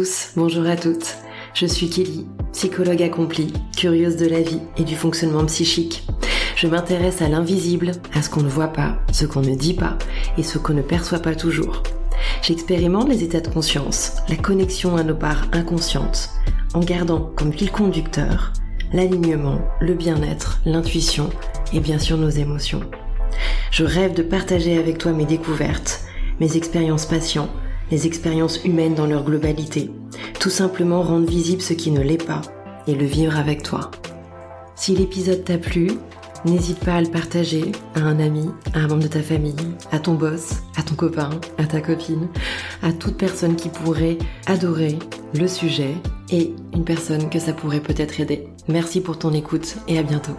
Tous, bonjour à toutes. Je suis Kelly, psychologue accomplie, curieuse de la vie et du fonctionnement psychique. Je m'intéresse à l'invisible, à ce qu'on ne voit pas, ce qu'on ne dit pas et ce qu'on ne perçoit pas toujours. J'expérimente les états de conscience, la connexion à nos parts inconscientes, en gardant comme fil conducteur l'alignement, le bien-être, l'intuition et bien sûr nos émotions. Je rêve de partager avec toi mes découvertes, mes expériences patients, les expériences humaines dans leur globalité, tout simplement rendre visible ce qui ne l'est pas et le vivre avec toi. Si l'épisode t'a plu, n'hésite pas à le partager à un ami, à un membre de ta famille, à ton boss, à ton copain, à ta copine, à toute personne qui pourrait adorer le sujet et une personne que ça pourrait peut-être aider. Merci pour ton écoute et à bientôt.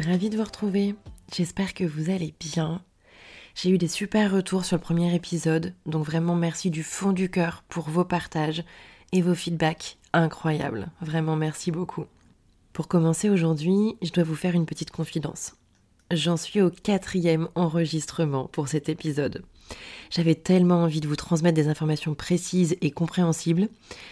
Suis ravie de vous retrouver. J'espère que vous allez bien. J'ai eu des super retours sur le premier épisode, donc vraiment merci du fond du cœur pour vos partages et vos feedbacks incroyables. Vraiment merci beaucoup. Pour commencer aujourd'hui, je dois vous faire une petite confidence. J'en suis au quatrième enregistrement pour cet épisode. J'avais tellement envie de vous transmettre des informations précises et compréhensibles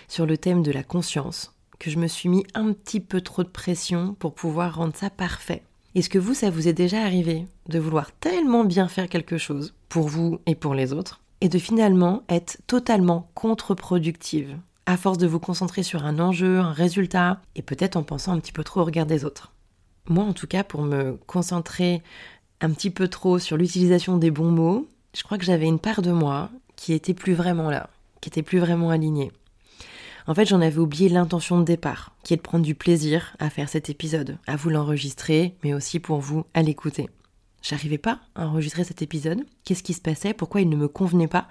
sur le thème de la conscience que je me suis mis un petit peu trop de pression pour pouvoir rendre ça parfait. Est-ce que vous, ça vous est déjà arrivé de vouloir tellement bien faire quelque chose, pour vous et pour les autres, et de finalement être totalement contre-productive, à force de vous concentrer sur un enjeu, un résultat, et peut-être en pensant un petit peu trop au regard des autres? Moi, en tout cas, pour me concentrer un petit peu trop sur l'utilisation des bons mots, je crois que j'avais une part de moi qui était plus vraiment là, qui était plus vraiment alignée. En fait, j'en avais oublié l'intention de départ, qui est de prendre du plaisir à faire cet épisode, à vous l'enregistrer, mais aussi pour vous à l'écouter. J'arrivais pas à enregistrer cet épisode. Qu'est-ce qui se passait? Pourquoi il ne me convenait pas?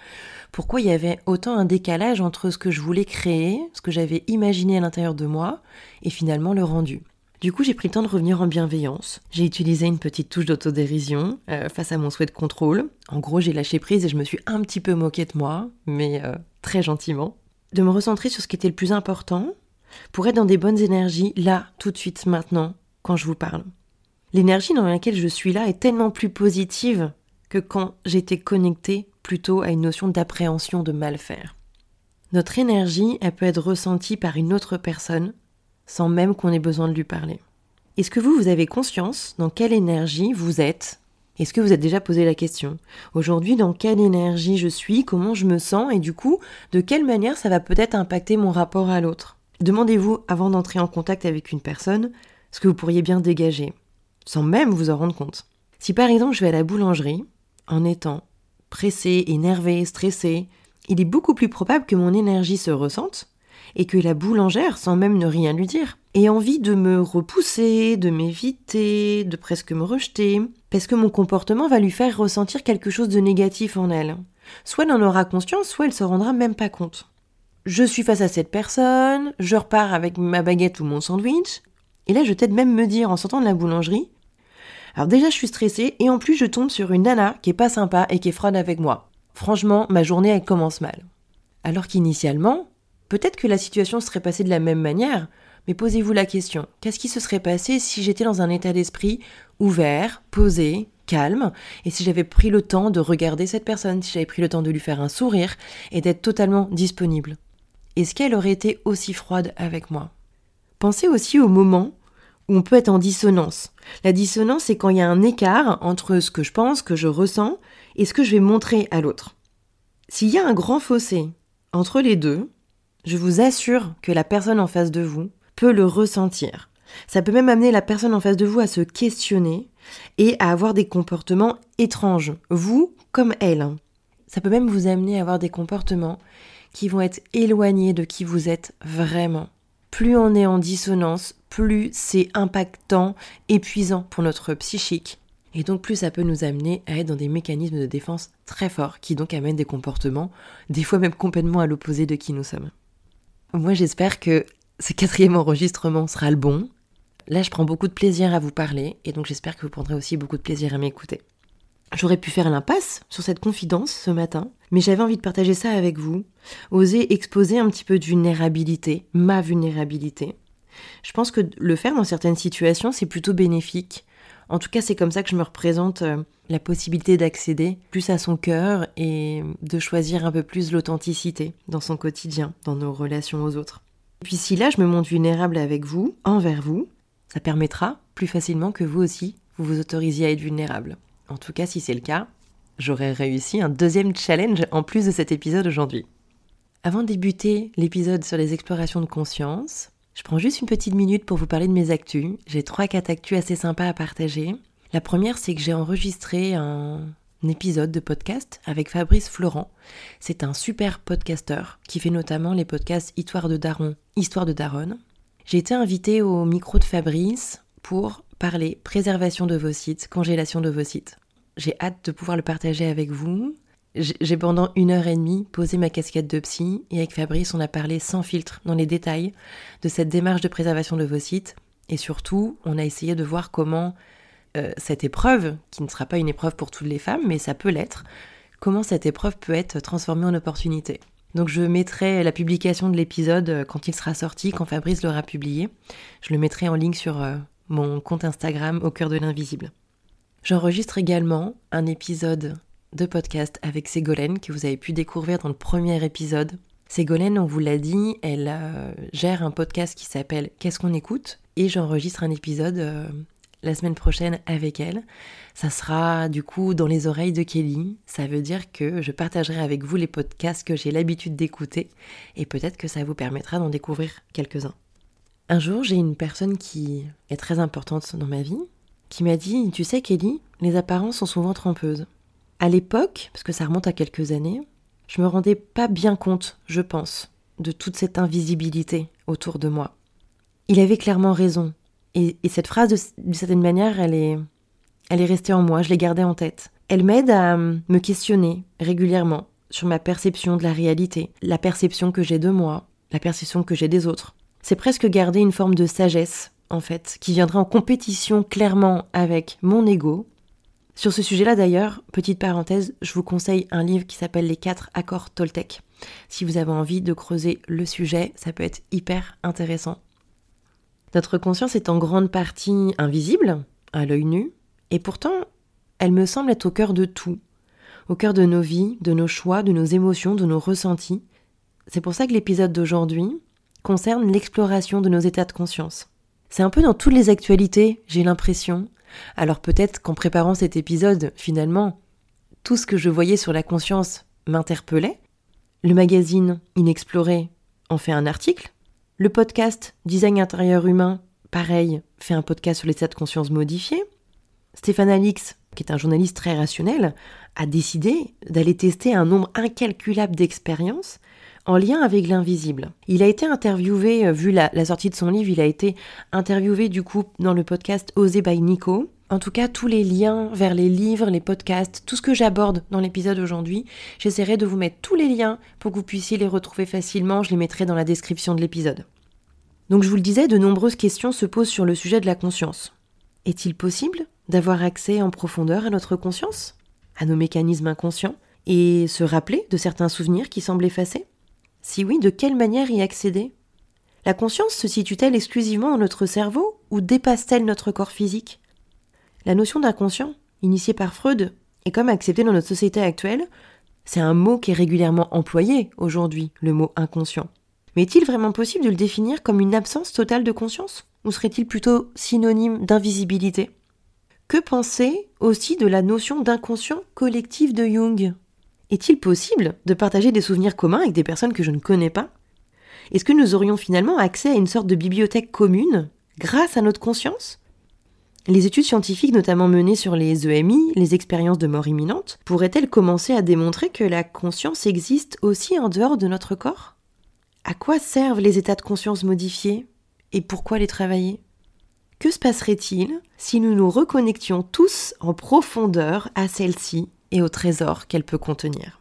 Pourquoi il y avait autant un décalage entre ce que je voulais créer, ce que j'avais imaginé à l'intérieur de moi, et finalement le rendu? Du coup, j'ai pris le temps de revenir en bienveillance. J'ai utilisé une petite touche d'autodérision euh, face à mon souhait de contrôle. En gros, j'ai lâché prise et je me suis un petit peu moquée de moi, mais euh, très gentiment de me recentrer sur ce qui était le plus important pour être dans des bonnes énergies là, tout de suite, maintenant, quand je vous parle. L'énergie dans laquelle je suis là est tellement plus positive que quand j'étais connectée plutôt à une notion d'appréhension de mal faire. Notre énergie, elle peut être ressentie par une autre personne sans même qu'on ait besoin de lui parler. Est-ce que vous, vous avez conscience dans quelle énergie vous êtes est-ce que vous êtes déjà posé la question? Aujourd'hui, dans quelle énergie je suis, comment je me sens? Et du coup, de quelle manière ça va peut-être impacter mon rapport à l'autre? Demandez-vous, avant d'entrer en contact avec une personne, ce que vous pourriez bien dégager, sans même vous en rendre compte. Si par exemple je vais à la boulangerie, en étant pressé, énervé, stressé, il est beaucoup plus probable que mon énergie se ressente et que la boulangère, sans même ne rien lui dire, ait envie de me repousser, de m'éviter, de presque me rejeter, parce que mon comportement va lui faire ressentir quelque chose de négatif en elle. Soit elle en aura conscience, soit elle se rendra même pas compte. Je suis face à cette personne, je repars avec ma baguette ou mon sandwich, et là je peut-être même me dire en sortant de la boulangerie, alors déjà je suis stressée, et en plus je tombe sur une nana qui est pas sympa et qui est froide avec moi. Franchement, ma journée elle commence mal. Alors qu'initialement, Peut-être que la situation serait passée de la même manière, mais posez-vous la question, qu'est-ce qui se serait passé si j'étais dans un état d'esprit ouvert, posé, calme, et si j'avais pris le temps de regarder cette personne, si j'avais pris le temps de lui faire un sourire et d'être totalement disponible? Est-ce qu'elle aurait été aussi froide avec moi? Pensez aussi au moment où on peut être en dissonance. La dissonance, c'est quand il y a un écart entre ce que je pense, que je ressens, et ce que je vais montrer à l'autre. S'il y a un grand fossé entre les deux, je vous assure que la personne en face de vous peut le ressentir. Ça peut même amener la personne en face de vous à se questionner et à avoir des comportements étranges, vous comme elle. Ça peut même vous amener à avoir des comportements qui vont être éloignés de qui vous êtes vraiment. Plus on est en dissonance, plus c'est impactant, épuisant pour notre psychique. Et donc plus ça peut nous amener à être dans des mécanismes de défense très forts qui donc amènent des comportements, des fois même complètement à l'opposé de qui nous sommes. Moi, j'espère que ce quatrième enregistrement sera le bon. Là, je prends beaucoup de plaisir à vous parler et donc j'espère que vous prendrez aussi beaucoup de plaisir à m'écouter. J'aurais pu faire l'impasse sur cette confidence ce matin, mais j'avais envie de partager ça avec vous, oser exposer un petit peu de vulnérabilité, ma vulnérabilité. Je pense que le faire dans certaines situations, c'est plutôt bénéfique. En tout cas, c'est comme ça que je me représente euh, la possibilité d'accéder plus à son cœur et de choisir un peu plus l'authenticité dans son quotidien, dans nos relations aux autres. Et puis si là, je me montre vulnérable avec vous, envers vous, ça permettra plus facilement que vous aussi, vous vous autorisiez à être vulnérable. En tout cas, si c'est le cas, j'aurai réussi un deuxième challenge en plus de cet épisode aujourd'hui. Avant de débuter l'épisode sur les explorations de conscience, je prends juste une petite minute pour vous parler de mes actus. J'ai trois quatre actus assez sympas à partager. La première, c'est que j'ai enregistré un épisode de podcast avec Fabrice Florent. C'est un super podcasteur qui fait notamment les podcasts Histoire de Daron, Histoire de Daronne. J'ai été invitée au micro de Fabrice pour parler préservation de vos sites, congélation de vos sites. J'ai hâte de pouvoir le partager avec vous. J'ai pendant une heure et demie posé ma casquette de psy et avec Fabrice on a parlé sans filtre dans les détails de cette démarche de préservation de vos sites et surtout on a essayé de voir comment euh, cette épreuve, qui ne sera pas une épreuve pour toutes les femmes mais ça peut l'être, comment cette épreuve peut être transformée en opportunité. Donc je mettrai la publication de l'épisode euh, quand il sera sorti, quand Fabrice l'aura publié. Je le mettrai en ligne sur euh, mon compte Instagram au cœur de l'invisible. J'enregistre également un épisode de podcast avec Ségolène que vous avez pu découvrir dans le premier épisode. Ségolène, on vous l'a dit, elle gère un podcast qui s'appelle Qu'est-ce qu'on écoute? Et j'enregistre un épisode la semaine prochaine avec elle. Ça sera du coup dans les oreilles de Kelly. Ça veut dire que je partagerai avec vous les podcasts que j'ai l'habitude d'écouter et peut-être que ça vous permettra d'en découvrir quelques-uns. Un jour, j'ai une personne qui est très importante dans ma vie, qui m'a dit Tu sais, Kelly, les apparences sont souvent trompeuses. À l'époque, parce que ça remonte à quelques années, je me rendais pas bien compte, je pense, de toute cette invisibilité autour de moi. Il avait clairement raison. Et, cette phrase, d'une certaine manière, elle est, elle est restée en moi, je l'ai gardée en tête. Elle m'aide à euh, me questionner régulièrement sur ma perception de la réalité, la perception que j'ai de moi, la perception que j'ai des autres. C'est presque garder une forme de sagesse en fait, qui viendrait en compétition clairement avec mon ego. Sur ce sujet-là d'ailleurs, petite parenthèse, je vous conseille un livre qui s'appelle Les quatre accords Toltec. Si vous avez envie de creuser le sujet, ça peut être hyper intéressant. Notre conscience est en grande partie invisible, à l'œil nu, et pourtant, elle me semble être au cœur de tout, au cœur de nos vies, de nos choix, de nos émotions, de nos ressentis. C'est pour ça que l'épisode d'aujourd'hui concerne l'exploration de nos états de conscience. C'est un peu dans toutes les actualités, j'ai l'impression. Alors peut-être qu'en préparant cet épisode, finalement, tout ce que je voyais sur la conscience m'interpellait. Le magazine Inexploré en fait un article. Le podcast Design intérieur humain, pareil, fait un podcast sur l'état de conscience modifié. Stéphane Alix, qui est un journaliste très rationnel, a décidé d'aller tester un nombre incalculable d'expériences en lien avec l'invisible. Il a été interviewé, euh, vu la, sortie de son livre, il a été interviewé du coup dans le podcast Osé by Nico. En tout cas, tous les liens vers les livres, les podcasts, tout ce que j'aborde dans l'épisode aujourd'hui, j'essaierai de vous mettre tous les liens pour que vous puissiez les retrouver facilement. Je les mettrai dans la description de l'épisode. Donc je vous le disais, de nombreuses questions se posent sur le sujet de la conscience. Est-il possible d'avoir accès en profondeur à notre conscience, à nos mécanismes inconscients, et se rappeler de certains souvenirs qui semblent effacés? Si oui, de quelle manière y accéder? La conscience se situe-t-elle exclusivement dans notre cerveau ou dépasse-t-elle notre corps physique? La notion d'inconscient, initiée par Freud, et comme acceptée dans notre société actuelle, c'est un mot qui est régulièrement employé aujourd'hui, le mot inconscient. Mais est-il vraiment possible de le définir comme une absence totale de conscience Ou serait-il plutôt synonyme d'invisibilité? Que penser aussi de la notion d'inconscient collectif de Jung? Est-il possible de partager des souvenirs communs avec des personnes que je ne connais pas? Est-ce que nous aurions finalement accès à une sorte de bibliothèque commune grâce à notre conscience? Les études scientifiques, notamment menées sur les EMI, les expériences de mort imminente, pourraient-elles commencer à démontrer que la conscience existe aussi en dehors de notre corps? À quoi servent les états de conscience modifiés? Et pourquoi les travailler? Que se passerait-il si nous nous reconnections tous en profondeur à celle-ci et au trésor qu'elle peut contenir?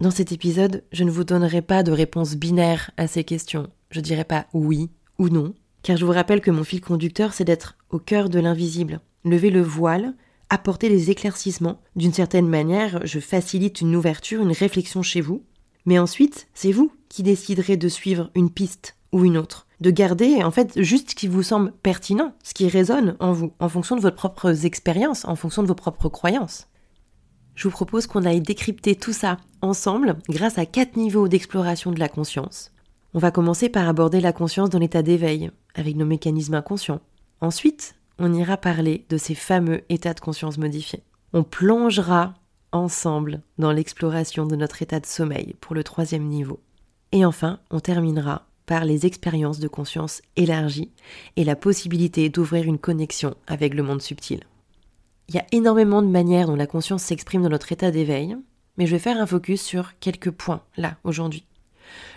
Dans cet épisode, je ne vous donnerai pas de réponse binaire à ces questions. Je dirai pas oui ou non, car je vous rappelle que mon fil conducteur, c'est d'être au cœur de l'invisible, lever le voile apporter des éclaircissements. D'une certaine manière, je facilite une ouverture, une réflexion chez vous. Mais ensuite, c'est vous qui déciderez de suivre une piste ou une autre. De garder, en fait, juste ce qui vous semble pertinent, ce qui résonne en vous, en fonction de vos propres expériences, en fonction de vos propres croyances. Je vous propose qu'on aille décrypter tout ça ensemble grâce à quatre niveaux d'exploration de la conscience. On va commencer par aborder la conscience dans l'état d'éveil, avec nos mécanismes inconscients. Ensuite, on ira parler de ces fameux états de conscience modifiés. On plongera ensemble dans l'exploration de notre état de sommeil pour le troisième niveau. Et enfin, on terminera par les expériences de conscience élargies et la possibilité d'ouvrir une connexion avec le monde subtil. Il y a énormément de manières dont la conscience s'exprime dans notre état d'éveil, mais je vais faire un focus sur quelques points là aujourd'hui.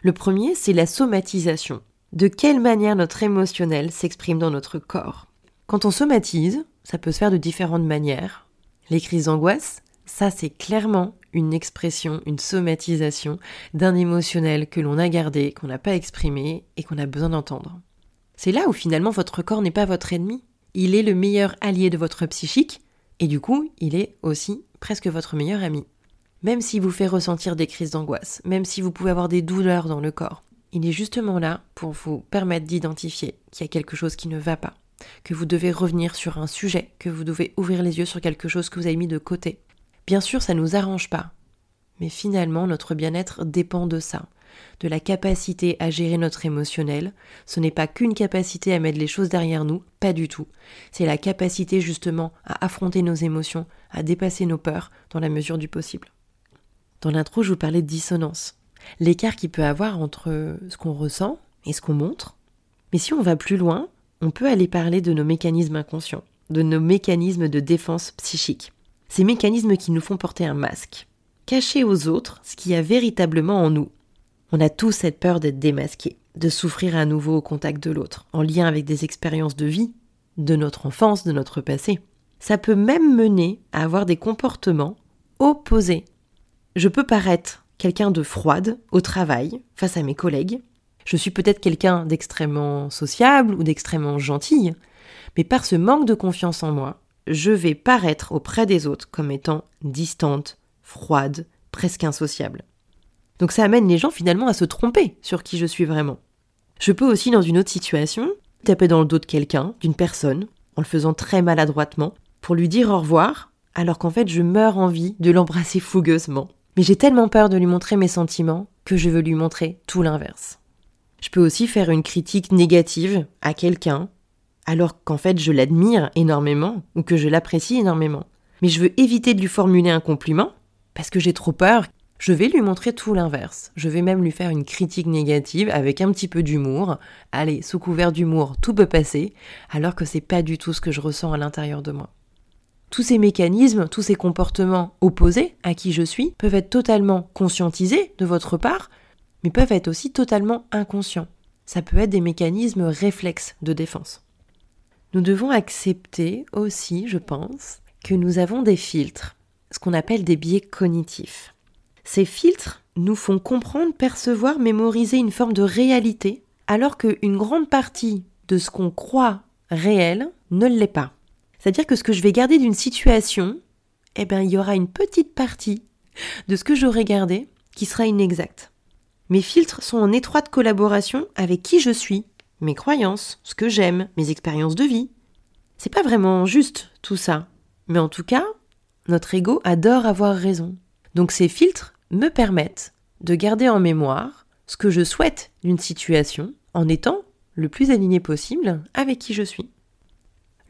Le premier, c'est la somatisation. De quelle manière notre émotionnel s'exprime dans notre corps Quand on somatise, ça peut se faire de différentes manières. Les crises d'angoisse, ça c'est clairement une expression, une somatisation d'un émotionnel que l'on a gardé, qu'on n'a pas exprimé et qu'on a besoin d'entendre. C'est là où finalement votre corps n'est pas votre ennemi. Il est le meilleur allié de votre psychique et du coup, il est aussi presque votre meilleur ami. Même s'il vous fait ressentir des crises d'angoisse, même si vous pouvez avoir des douleurs dans le corps, il est justement là pour vous permettre d'identifier qu'il y a quelque chose qui ne va pas, que vous devez revenir sur un sujet, que vous devez ouvrir les yeux sur quelque chose que vous avez mis de côté, Bien sûr, ça ne nous arrange pas. Mais finalement, notre bien-être dépend de ça, de la capacité à gérer notre émotionnel. Ce n'est pas qu'une capacité à mettre les choses derrière nous, pas du tout. C'est la capacité justement à affronter nos émotions, à dépasser nos peurs dans la mesure du possible. Dans l'intro, je vous parlais de dissonance, l'écart qu'il peut avoir entre ce qu'on ressent et ce qu'on montre. Mais si on va plus loin, on peut aller parler de nos mécanismes inconscients, de nos mécanismes de défense psychique ces mécanismes qui nous font porter un masque, cacher aux autres ce qu'il y a véritablement en nous. On a tous cette peur d'être démasqué, de souffrir à nouveau au contact de l'autre, en lien avec des expériences de vie, de notre enfance, de notre passé. Ça peut même mener à avoir des comportements opposés. Je peux paraître quelqu'un de froide au travail face à mes collègues. Je suis peut-être quelqu'un d'extrêmement sociable ou d'extrêmement gentil, mais par ce manque de confiance en moi, je vais paraître auprès des autres comme étant distante, froide, presque insociable. Donc ça amène les gens finalement à se tromper sur qui je suis vraiment. Je peux aussi, dans une autre situation, taper dans le dos de quelqu'un, d'une personne, en le faisant très maladroitement, pour lui dire au revoir, alors qu'en fait je meurs envie de l'embrasser fougueusement. Mais j'ai tellement peur de lui montrer mes sentiments que je veux lui montrer tout l'inverse. Je peux aussi faire une critique négative à quelqu'un alors qu'en fait je l'admire énormément ou que je l'apprécie énormément. Mais je veux éviter de lui formuler un compliment parce que j'ai trop peur. Je vais lui montrer tout l'inverse. Je vais même lui faire une critique négative avec un petit peu d'humour. Allez, sous couvert d'humour, tout peut passer, alors que c'est pas du tout ce que je ressens à l'intérieur de moi. Tous ces mécanismes, tous ces comportements opposés à qui je suis peuvent être totalement conscientisés de votre part, mais peuvent être aussi totalement inconscients. Ça peut être des mécanismes réflexes de défense. Nous devons accepter aussi, je pense, que nous avons des filtres, ce qu'on appelle des biais cognitifs. Ces filtres nous font comprendre, percevoir, mémoriser une forme de réalité, alors qu'une grande partie de ce qu'on croit réel ne l'est pas. C'est-à-dire que ce que je vais garder d'une situation, eh bien, il y aura une petite partie de ce que j'aurais gardé qui sera inexact. Mes filtres sont en étroite collaboration avec qui je suis, mes croyances, ce que j'aime, mes expériences de vie. C'est pas vraiment juste tout ça. Mais en tout cas, notre ego adore avoir raison. Donc ces filtres me permettent de garder en mémoire ce que je souhaite d'une situation en étant le plus aligné possible avec qui je suis.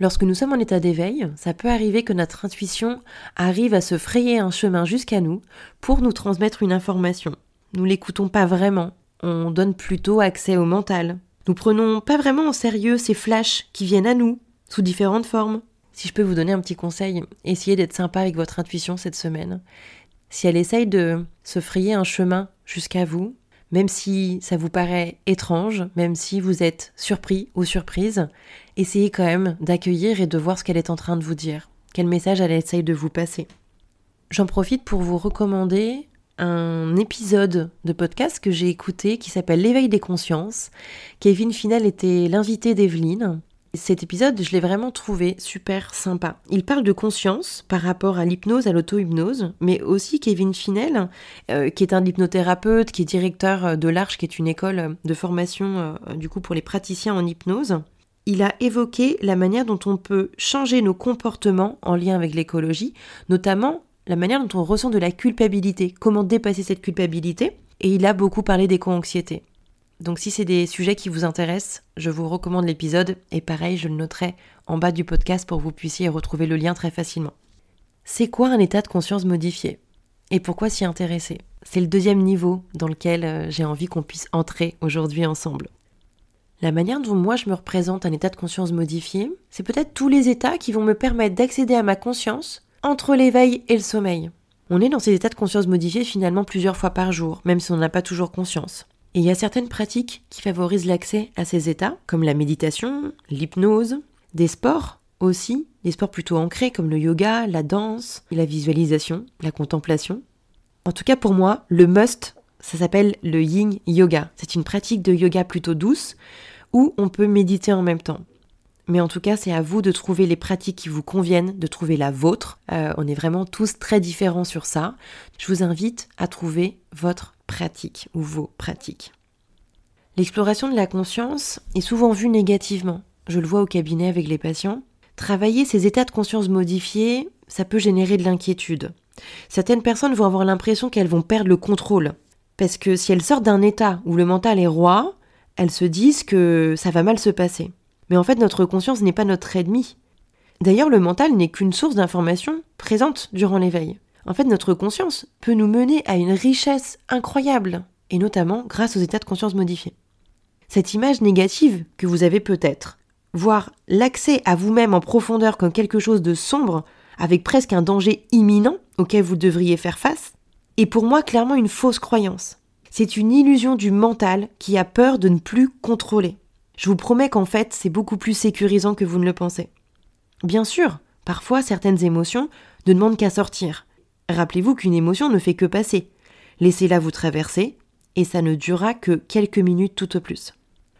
Lorsque nous sommes en état d'éveil, ça peut arriver que notre intuition arrive à se frayer un chemin jusqu'à nous pour nous transmettre une information. Nous l'écoutons pas vraiment, on donne plutôt accès au mental, nous prenons pas vraiment au sérieux ces flashs qui viennent à nous, sous différentes formes. Si je peux vous donner un petit conseil, essayez d'être sympa avec votre intuition cette semaine. Si elle essaye de se frayer un chemin jusqu'à vous, même si ça vous paraît étrange, même si vous êtes surpris ou surprise, essayez quand même d'accueillir et de voir ce qu'elle est en train de vous dire, quel message elle essaye de vous passer. J'en profite pour vous recommander un épisode de podcast que j'ai écouté qui s'appelle L'éveil des consciences. Kevin Final était l'invité d'Evelyne. Cet épisode, je l'ai vraiment trouvé super sympa. Il parle de conscience par rapport à l'hypnose, à l'auto-hypnose, mais aussi Kevin Finel, euh, qui est un hypnothérapeute, qui est directeur euh, de l'Arche, qui est une école de formation euh, du coup pour les praticiens en hypnose. Il a évoqué la manière dont on peut changer nos comportements en lien avec l'écologie, notamment la manière dont on ressent de la culpabilité, comment dépasser cette culpabilité, et il a beaucoup parlé d'éco-anxiété. Donc si c'est des sujets qui vous intéressent, je vous recommande l'épisode et pareil, je le noterai en bas du podcast pour que vous puissiez retrouver le lien très facilement. C'est quoi un état de conscience modifié? Et pourquoi s'y intéresser? C'est le deuxième niveau dans lequel euh, j'ai envie qu'on puisse entrer aujourd'hui ensemble. La manière dont moi je me représente un état de conscience modifié, c'est peut-être tous les états qui vont me permettre d'accéder à ma conscience entre l'éveil et le sommeil. On est dans ces états de conscience modifiés finalement plusieurs fois par jour, même si on n'a pas toujours conscience. Et il y a certaines pratiques qui favorisent l'accès à ces états, comme la méditation, l'hypnose, des sports aussi, des sports plutôt ancrés comme le yoga, la danse, la visualisation, la contemplation. En tout cas pour moi, le must, ça s'appelle le yin yoga. C'est une pratique de yoga plutôt douce où on peut méditer en même temps. Mais en tout cas, c'est à vous de trouver les pratiques qui vous conviennent, de trouver la vôtre. Euh, on est vraiment tous très différents sur ça. Je vous invite à trouver votre pratique ou vos pratiques. L'exploration de la conscience est souvent vue négativement. Je le vois au cabinet avec les patients. Travailler ces états de conscience modifiés, ça peut générer de l'inquiétude. Certaines personnes vont avoir l'impression qu'elles vont perdre le contrôle. Parce que si elles sortent d'un état où le mental est roi, elles se disent que ça va mal se passer. Mais en fait, notre conscience n'est pas notre ennemi. D'ailleurs, le mental n'est qu'une source d'information présente durant l'éveil. En fait, notre conscience peut nous mener à une richesse incroyable, et notamment grâce aux états de conscience modifiés. Cette image négative que vous avez peut-être, voire l'accès à vous-même en profondeur comme quelque chose de sombre, avec presque un danger imminent auquel vous devriez faire face, est pour moi clairement une fausse croyance. C'est une illusion du mental qui a peur de ne plus contrôler. Je vous promets qu'en fait, c'est beaucoup plus sécurisant que vous ne le pensez. Bien sûr, parfois certaines émotions ne demandent qu'à sortir, Rappelez-vous qu'une émotion ne fait que passer. Laissez-la vous traverser, et ça ne durera que quelques minutes tout au plus.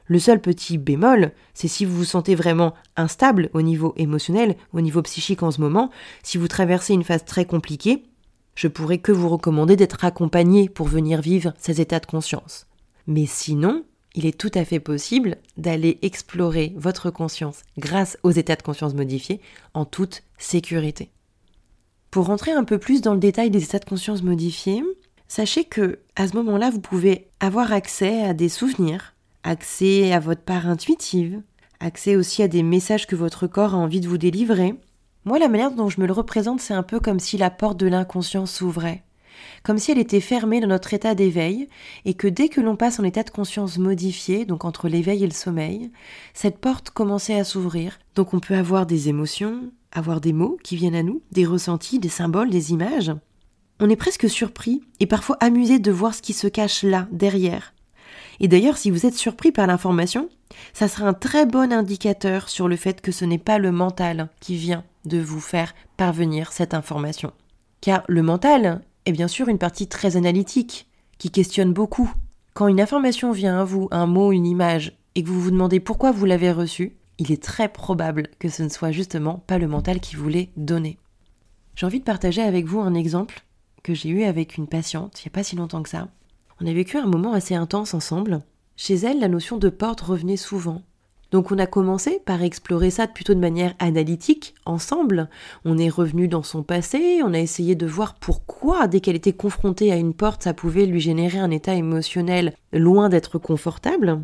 Le seul petit bémol, c'est si vous vous sentez vraiment instable au niveau émotionnel, au niveau psychique en ce moment, si vous traversez une phase très compliquée, je pourrais que vous recommander d'être accompagné pour venir vivre ces états de conscience. Mais sinon, il est tout à fait possible d'aller explorer votre conscience grâce aux états de conscience modifiés en toute sécurité. Pour rentrer un peu plus dans le détail des états de conscience modifiés, sachez que à ce moment-là, vous pouvez avoir accès à des souvenirs, accès à votre part intuitive, accès aussi à des messages que votre corps a envie de vous délivrer. Moi, la manière dont je me le représente, c'est un peu comme si la porte de l'inconscient s'ouvrait, comme si elle était fermée dans notre état d'éveil, et que dès que l'on passe en état de conscience modifié, donc entre l'éveil et le sommeil, cette porte commençait à s'ouvrir. Donc on peut avoir des émotions, avoir des mots qui viennent à nous, des ressentis, des symboles, des images. On est presque surpris et parfois amusé de voir ce qui se cache là, derrière. Et d'ailleurs, si vous êtes surpris par l'information, ça sera un très bon indicateur sur le fait que ce n'est pas le mental qui vient de vous faire parvenir cette information. Car le mental est bien sûr une partie très analytique, qui questionne beaucoup. Quand une information vient à vous, un mot, une image, et que vous vous demandez pourquoi vous l'avez reçue, il est très probable que ce ne soit justement pas le mental qui voulait donner. J'ai envie de partager avec vous un exemple que j'ai eu avec une patiente il n'y a pas si longtemps que ça. On a vécu un moment assez intense ensemble. Chez elle, la notion de porte revenait souvent. Donc on a commencé par explorer ça plutôt de manière analytique, ensemble. On est revenu dans son passé, on a essayé de voir pourquoi, dès qu'elle était confrontée à une porte, ça pouvait lui générer un état émotionnel loin d'être confortable.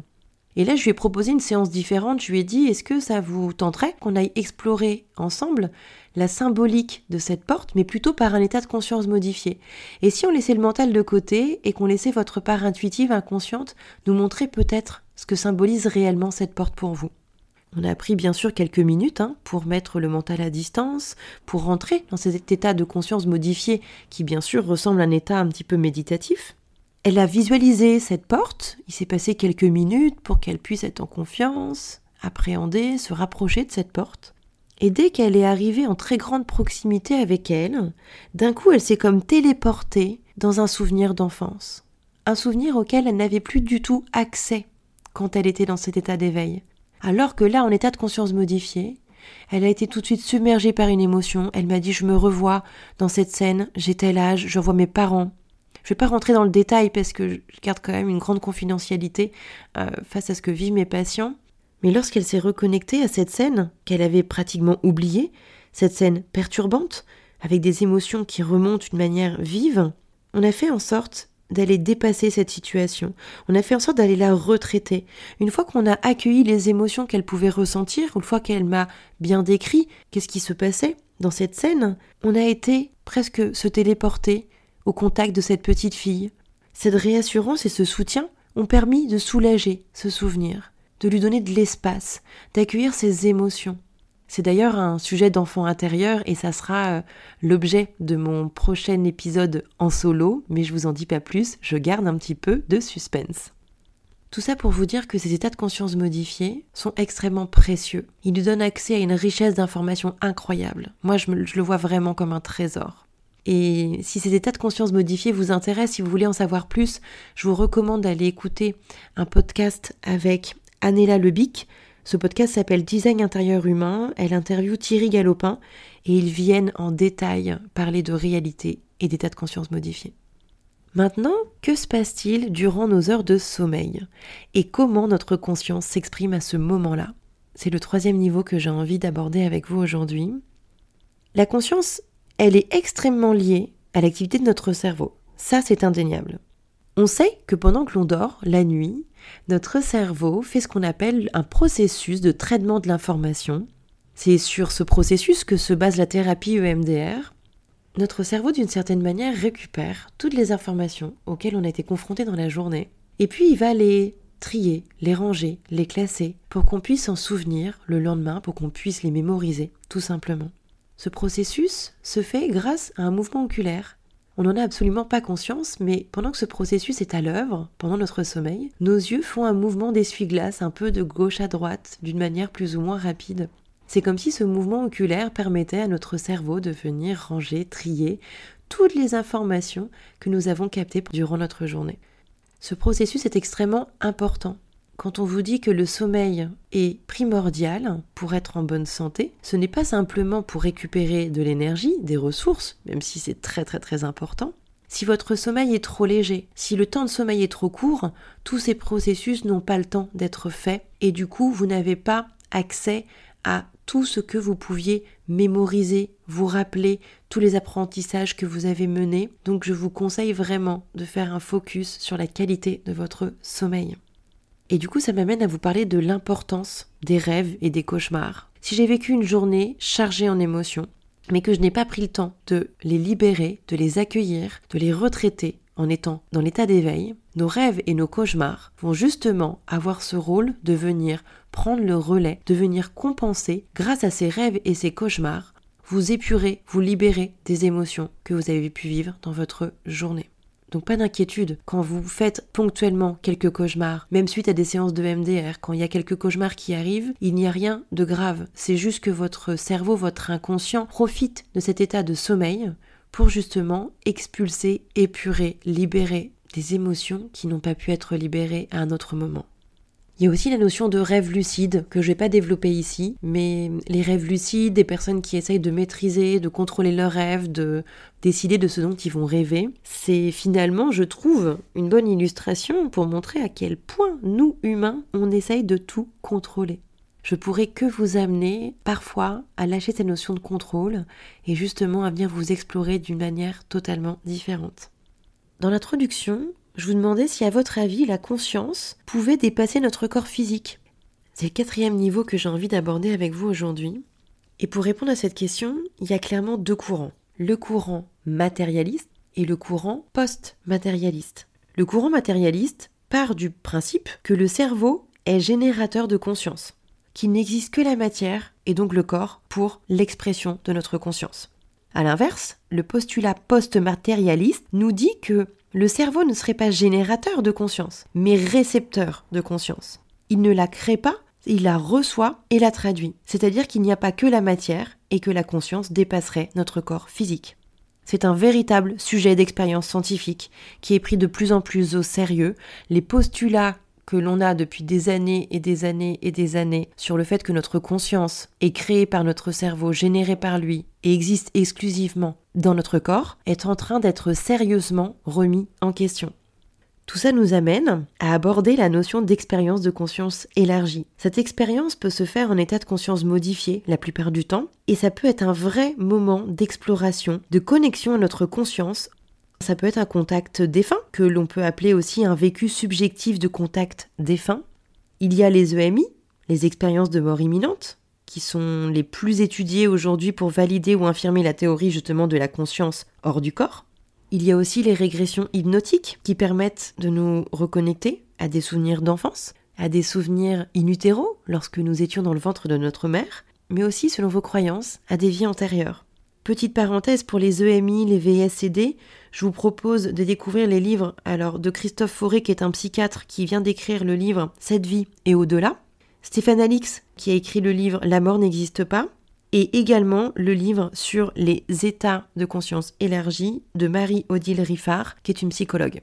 Et là, je lui ai proposé une séance différente. Je lui ai dit, est-ce que ça vous tenterait qu'on aille explorer ensemble la symbolique de cette porte, mais plutôt par un état de conscience modifié? Et si on laissait le mental de côté et qu'on laissait votre part intuitive, inconsciente, nous montrer peut-être ce que symbolise réellement cette porte pour vous on a pris bien sûr quelques minutes hein, pour mettre le mental à distance, pour rentrer dans cet état de conscience modifié qui bien sûr ressemble à un état un petit peu méditatif. Elle a visualisé cette porte, il s'est passé quelques minutes pour qu'elle puisse être en confiance, appréhender, se rapprocher de cette porte. Et dès qu'elle est arrivée en très grande proximité avec elle, d'un coup elle s'est comme téléportée dans un souvenir d'enfance. Un souvenir auquel elle n'avait plus du tout accès quand elle était dans cet état d'éveil. Alors que là, en état de conscience modifié, elle a été tout de suite submergée par une émotion. Elle m'a dit Je me revois dans cette scène, j'ai tel âge, je vois mes parents. Je ne vais pas rentrer dans le détail parce que je garde quand même une grande confidentialité euh, face à ce que vivent mes patients. Mais lorsqu'elle s'est reconnectée à cette scène qu'elle avait pratiquement oubliée, cette scène perturbante, avec des émotions qui remontent d'une manière vive, on a fait en sorte d'aller dépasser cette situation. On a fait en sorte d'aller la retraiter. Une fois qu'on a accueilli les émotions qu'elle pouvait ressentir, une fois qu'elle m'a bien décrit qu'est-ce qui se passait dans cette scène, on a été presque se téléporter au contact de cette petite fille. Cette réassurance et ce soutien ont permis de soulager ce souvenir, de lui donner de l'espace, d'accueillir ses émotions. C'est d'ailleurs un sujet d'enfant intérieur et ça sera euh, l'objet de mon prochain épisode en solo, mais je vous en dis pas plus, je garde un petit peu de suspense. Tout ça pour vous dire que ces états de conscience modifiés sont extrêmement précieux. Ils nous donnent accès à une richesse d'informations incroyable. Moi, je, le vois vraiment comme un trésor. Et si ces états de conscience modifiés vous intéressent, si vous voulez en savoir plus, je vous recommande d'aller écouter un podcast avec Anela Lebic ce podcast s'appelle Design intérieur humain. Elle interviewe Thierry Galopin et ils viennent en détail parler de réalité et d'état de conscience modifié. Maintenant, que se passe-t-il durant nos heures de sommeil? Et comment notre conscience s'exprime à ce moment-là? C'est le troisième niveau que j'ai envie d'aborder avec vous aujourd'hui. La conscience, elle est extrêmement liée à l'activité de notre cerveau. Ça, c'est indéniable. On sait que pendant que l'on dort, la nuit, notre cerveau fait ce qu'on appelle un processus de traitement de l'information. C'est sur ce processus que se base la thérapie EMDR. Notre cerveau, d'une certaine manière, récupère toutes les informations auxquelles on a été confronté dans la journée, et puis il va les trier, les ranger, les classer, pour qu'on puisse s'en souvenir le lendemain, pour qu'on puisse les mémoriser, tout simplement. Ce processus se fait grâce à un mouvement oculaire on n'en a absolument pas conscience, mais pendant que ce processus est à l'œuvre, pendant notre sommeil, nos yeux font un mouvement d'essuie-glace un peu de gauche à droite, d'une manière plus ou moins rapide. C'est comme si ce mouvement oculaire permettait à notre cerveau de venir ranger, trier toutes les informations que nous avons captées durant notre journée. Ce processus est extrêmement important quand on vous dit que le sommeil est primordial pour être en bonne santé, ce n'est pas simplement pour récupérer de l'énergie, des ressources, même si c'est très très très important. Si votre sommeil est trop léger, si le temps de sommeil est trop court, tous ces processus n'ont pas le temps d'être faits et du coup vous n'avez pas accès à tout ce que vous pouviez mémoriser, vous rappeler tous les apprentissages que vous avez menés. Donc je vous conseille vraiment de faire un focus sur la qualité de votre sommeil. Et du coup, ça m'amène à vous parler de l'importance des rêves et des cauchemars. Si j'ai vécu une journée chargée en émotions, mais que je n'ai pas pris le temps de les libérer, de les accueillir, de les retraiter en étant dans l'état d'éveil, nos rêves et nos cauchemars vont justement avoir ce rôle de venir prendre le relais, de venir compenser, grâce à ces rêves et ces cauchemars, vous épurer, vous libérer des émotions que vous avez pu vivre dans votre journée. Donc pas d'inquiétude quand vous faites ponctuellement quelques cauchemars, même suite à des séances de MDR, quand il y a quelques cauchemars qui arrivent, il n'y a rien de grave. C'est juste que votre cerveau, votre inconscient profite de cet état de sommeil pour justement expulser, épurer, libérer des émotions qui n'ont pas pu être libérées à un autre moment. Il y a aussi la notion de rêve lucide que je vais pas développer ici, mais les rêves lucides, des personnes qui essayent de maîtriser, de contrôler leurs rêves, de décider de ce dont ils vont rêver, c'est finalement, je trouve, une bonne illustration pour montrer à quel point nous, humains, on essaye de tout contrôler. Je pourrais que vous amener parfois à lâcher cette notion de contrôle et justement à venir vous explorer d'une manière totalement différente. Dans l'introduction, je vous demandais si à votre avis la conscience pouvait dépasser notre corps physique. C'est le quatrième niveau que j'ai envie d'aborder avec vous aujourd'hui. Et pour répondre à cette question, il y a clairement deux courants. Le courant matérialiste et le courant post-matérialiste. Le courant matérialiste part du principe que le cerveau est générateur de conscience, qu'il n'existe que la matière et donc le corps pour l'expression de notre conscience. A l'inverse, le postulat post-matérialiste nous dit que le cerveau ne serait pas générateur de conscience, mais récepteur de conscience. Il ne la crée pas, il la reçoit et la traduit. C'est-à-dire qu'il n'y a pas que la matière et que la conscience dépasserait notre corps physique. C'est un véritable sujet d'expérience scientifique qui est pris de plus en plus au sérieux. Les postulats que l'on a depuis des années et des années et des années sur le fait que notre conscience est créée par notre cerveau, générée par lui et existe exclusivement dans notre corps, est en train d'être sérieusement remis en question. Tout ça nous amène à aborder la notion d'expérience de conscience élargie. Cette expérience peut se faire en état de conscience modifié la plupart du temps, et ça peut être un vrai moment d'exploration, de connexion à notre conscience. Ça peut être un contact défunt, que l'on peut appeler aussi un vécu subjectif de contact défunt. Il y a les EMI, les expériences de mort imminente, qui sont les plus étudiées aujourd'hui pour valider ou infirmer la théorie justement de la conscience hors du corps. Il y a aussi les régressions hypnotiques qui permettent de nous reconnecter à des souvenirs d'enfance, à des souvenirs in utero lorsque nous étions dans le ventre de notre mère, mais aussi, selon vos croyances, à des vies antérieures. Petite parenthèse pour les EMI, les VSCD, je vous propose de découvrir les livres alors de Christophe Fauré qui est un psychiatre qui vient d'écrire le livre Cette vie et au-delà, Stéphane Alix qui a écrit le livre La mort n'existe pas, et également le livre sur les états de conscience élargie de Marie-Odile Riffard, qui est une psychologue.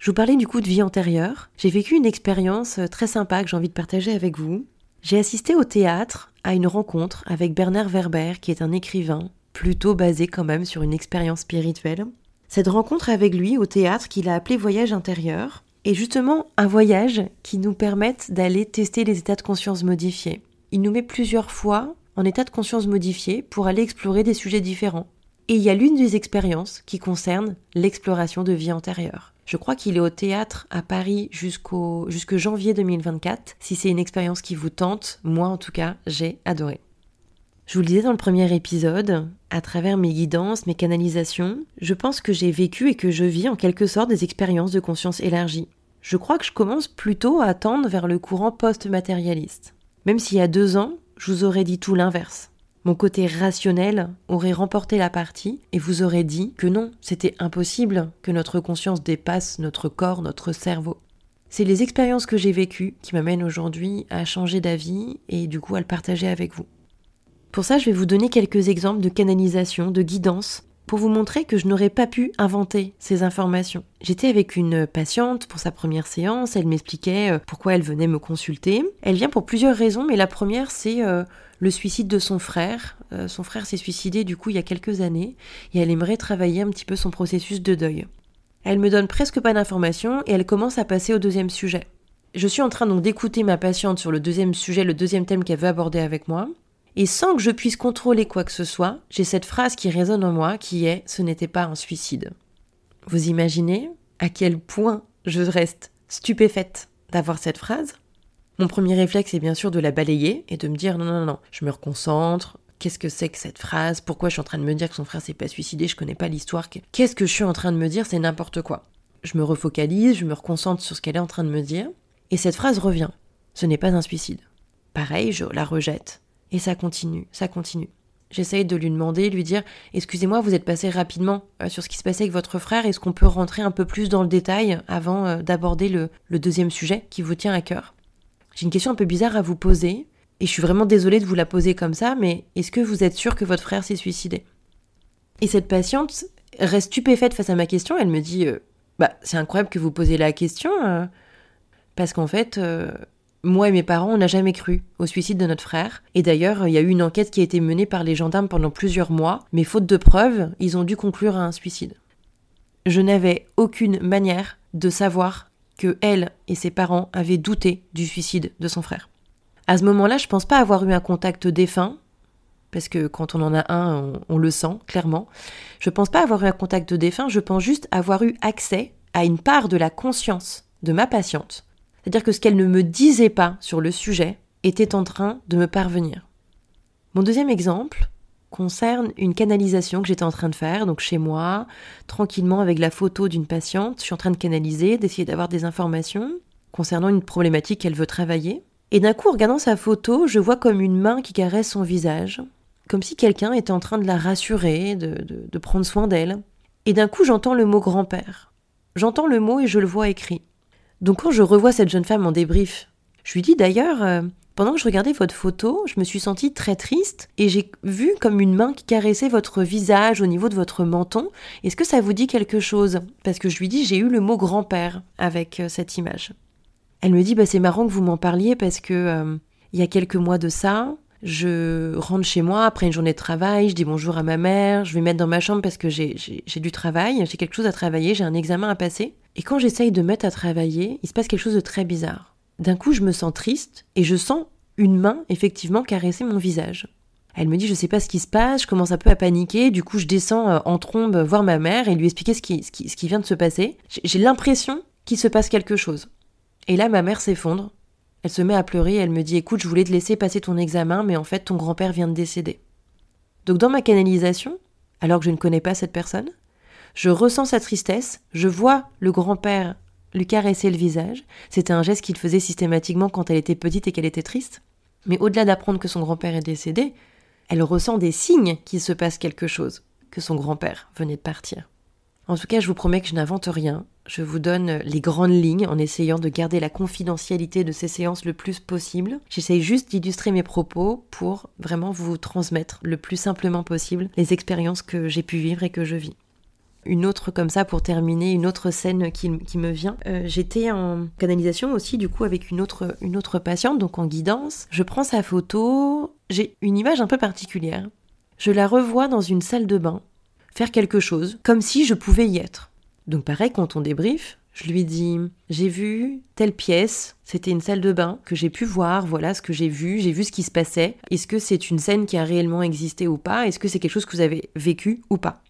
Je vous parlais du coup de vie antérieure. J'ai vécu une expérience très sympa que j'ai envie de partager avec vous. J'ai assisté au théâtre à une rencontre avec Bernard Werber, qui est un écrivain, plutôt basé quand même sur une expérience spirituelle. Cette rencontre avec lui au théâtre qu'il a appelé voyage intérieur est justement un voyage qui nous permette d'aller tester les états de conscience modifiés. Il nous met plusieurs fois en état de conscience modifié pour aller explorer des sujets différents. Et il y a l'une des expériences qui concerne l'exploration de vie antérieure. Je crois qu'il est au théâtre à Paris jusqu'au janvier 2024. Si c'est une expérience qui vous tente, moi en tout cas, j'ai adoré. Je vous le disais dans le premier épisode, à travers mes guidances, mes canalisations, je pense que j'ai vécu et que je vis en quelque sorte des expériences de conscience élargie. Je crois que je commence plutôt à tendre vers le courant post-matérialiste. Même s'il y a deux ans, je vous aurais dit tout l'inverse. Mon côté rationnel aurait remporté la partie et vous aurait dit que non, c'était impossible que notre conscience dépasse notre corps, notre cerveau. C'est les expériences que j'ai vécues qui m'amènent aujourd'hui à changer d'avis et du coup à le partager avec vous. Pour ça, je vais vous donner quelques exemples de canalisation, de guidance pour vous montrer que je n'aurais pas pu inventer ces informations. J'étais avec une patiente pour sa première séance, elle m'expliquait euh, pourquoi elle venait me consulter. Elle vient pour plusieurs raisons, mais la première c'est euh, le suicide de son frère. Euh, son frère s'est suicidé du coup il y a quelques années et elle aimerait travailler un petit peu son processus de deuil. Elle me donne presque pas d'informations et elle commence à passer au deuxième sujet. Je suis en train donc d'écouter ma patiente sur le deuxième sujet, le deuxième thème qu'elle veut aborder avec moi. Et sans que je puisse contrôler quoi que ce soit, j'ai cette phrase qui résonne en moi qui est ⁇ ce n'était pas un suicide ⁇ Vous imaginez à quel point je reste stupéfaite d'avoir cette phrase? Mon premier réflexe est bien sûr de la balayer et de me dire non, non, non, je me reconcentre. Qu'est-ce que c'est que cette phrase? Pourquoi je suis en train de me dire que son frère s'est pas suicidé? Je connais pas l'histoire. Qu'est-ce que je suis en train de me dire? C'est n'importe quoi. Je me refocalise, je me reconcentre sur ce qu'elle est en train de me dire. Et cette phrase revient. Ce n'est pas un suicide. Pareil, je la rejette. Et ça continue, ça continue. J'essaye de lui demander, lui dire Excusez-moi, vous êtes passé rapidement euh, sur ce qui se passait avec votre frère. Est-ce qu'on peut rentrer un peu plus dans le détail avant euh, d'aborder le, deuxième sujet qui vous tient à cœur? J'ai une question un peu bizarre à vous poser. Et je suis vraiment désolée de vous la poser comme ça, mais est-ce que vous êtes sûr que votre frère s'est suicidé? Et cette patiente reste stupéfaite face à ma question. Elle me dit euh, Bah, c'est incroyable que vous posiez la question, parce qu'en fait, moi et mes parents, on n'a jamais cru au suicide de notre frère. Et d'ailleurs, il y a eu une enquête qui a été menée par les gendarmes pendant plusieurs mois, mais faute de preuves, ils ont dû conclure à un suicide. Je n'avais aucune manière de savoir que elle et ses parents avaient douté du suicide de son frère. À ce moment-là, je pense pas avoir eu un contact défunt, parce que quand on en a un, on, le sent clairement. Je pense pas avoir eu un contact défunt, je pense juste avoir eu accès à une part de la conscience de ma patiente c'est-à-dire que ce qu'elle ne me disait pas sur le sujet était en train de me parvenir. Mon deuxième exemple concerne une canalisation que j'étais en train de faire, donc chez moi, tranquillement avec la photo d'une patiente. Je suis en train de canaliser, d'essayer d'avoir des informations concernant une problématique qu'elle veut travailler. Et d'un coup, en regardant sa photo, je vois comme une main qui caresse son visage, comme si quelqu'un était en train de la rassurer, de, de prendre soin d'elle. Et d'un coup, j'entends le mot grand-père. J'entends le mot et je le vois écrit. Donc quand je revois cette jeune femme en débrief, je lui dis d'ailleurs, euh, pendant que je regardais votre photo, je me suis sentie très triste et j'ai vu comme une main qui caressait votre visage au niveau de votre menton. Est-ce que ça vous dit quelque chose? Parce que je lui dis, j'ai eu le mot grand-père avec euh, cette image. Elle me dit bah c'est marrant que vous m'en parliez parce que euh, il y a quelques mois de ça, je rentre chez moi après une journée de travail, je dis bonjour à ma mère, je vais mettre dans ma chambre parce que j'ai du travail, j'ai quelque chose à travailler, j'ai un examen à passer. Et quand j'essaye de mettre à travailler, il se passe quelque chose de très bizarre. D'un coup, je me sens triste et je sens une main effectivement caresser mon visage. Elle me dit je sais pas ce qui se passe, je commence un peu à paniquer, du coup je descends euh, en trombe voir ma mère et lui expliquer ce qui, ce qui, ce qui vient de se passer. J'ai l'impression qu'il se passe quelque chose. Et là ma mère s'effondre, elle se met à pleurer et elle me dit Écoute, je voulais te laisser passer ton examen, mais en fait, ton grand-père vient de décéder. Donc, dans ma canalisation, alors que je ne connais pas cette personne, je ressens sa tristesse, je vois le grand-père lui caresser le visage. C'était un geste qu'il faisait systématiquement quand elle était petite et qu'elle était triste. Mais au-delà d'apprendre que son grand-père est décédé, elle ressent des signes qu'il se passe quelque chose, que son grand-père venait de partir. En tout cas, je vous promets que je n'invente rien. Je vous donne les grandes lignes en essayant de garder la confidentialité de ces séances le plus possible. J'essaye juste d'illustrer mes propos pour vraiment vous transmettre le plus simplement possible les expériences que j'ai pu vivre et que je vis. Une autre comme ça pour terminer, une autre scène qui, me vient. Euh, j'étais en canalisation aussi du coup avec une autre, une autre patiente, donc en guidance. Je prends sa photo, j'ai une image un peu particulière. Je la revois dans une salle de bain faire quelque chose, comme si je pouvais y être. Donc pareil, quand on débrief, je lui dis j'ai vu telle pièce, c'était une salle de bain que j'ai pu voir, voilà ce que j'ai vu, j'ai vu ce qui se passait. Est-ce que c'est une scène qui a réellement existé ou pas? Est-ce que c'est quelque chose que vous avez vécu ou pas?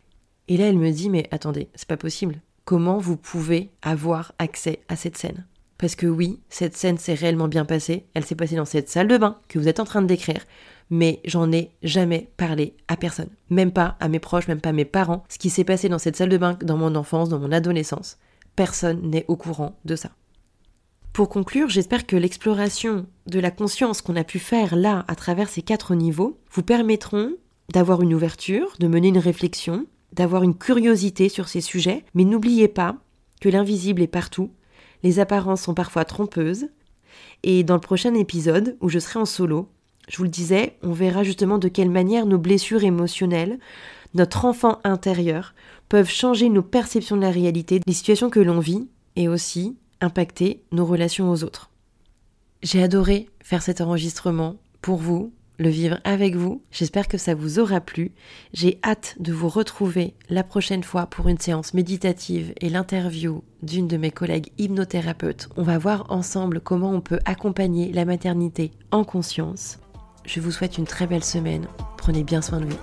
Et là elle me dit mais attendez, c'est pas possible. Comment vous pouvez avoir accès à cette scène? Parce que oui, cette scène s'est réellement bien passée, elle s'est passée dans cette salle de bain que vous êtes en train de décrire mais j'en ai jamais parlé à personne. Même pas à mes proches, même pas à mes parents. Ce qui s'est passé dans cette salle de bain dans mon enfance, dans mon adolescence, personne n'est au courant de ça. Pour conclure, j'espère que l'exploration de la conscience qu'on a pu faire là, à travers ces quatre niveaux, vous permettront d'avoir une ouverture, de mener une réflexion, d'avoir une curiosité sur ces sujets, mais n'oubliez pas que l'invisible est partout, les apparences sont parfois trompeuses, et dans le prochain épisode, où je serai en solo, je vous le disais, on verra justement de quelle manière nos blessures émotionnelles, notre enfant intérieur, peuvent changer nos perceptions de la réalité, des situations que l'on vit, et aussi impacter nos relations aux autres. J'ai adoré faire cet enregistrement pour vous, le vivre avec vous. J'espère que ça vous aura plu. J'ai hâte de vous retrouver la prochaine fois pour une séance méditative et l'interview d'une de mes collègues hypnothérapeutes. On va voir ensemble comment on peut accompagner la maternité en conscience. Je vous souhaite une très belle semaine. Prenez bien soin de vous.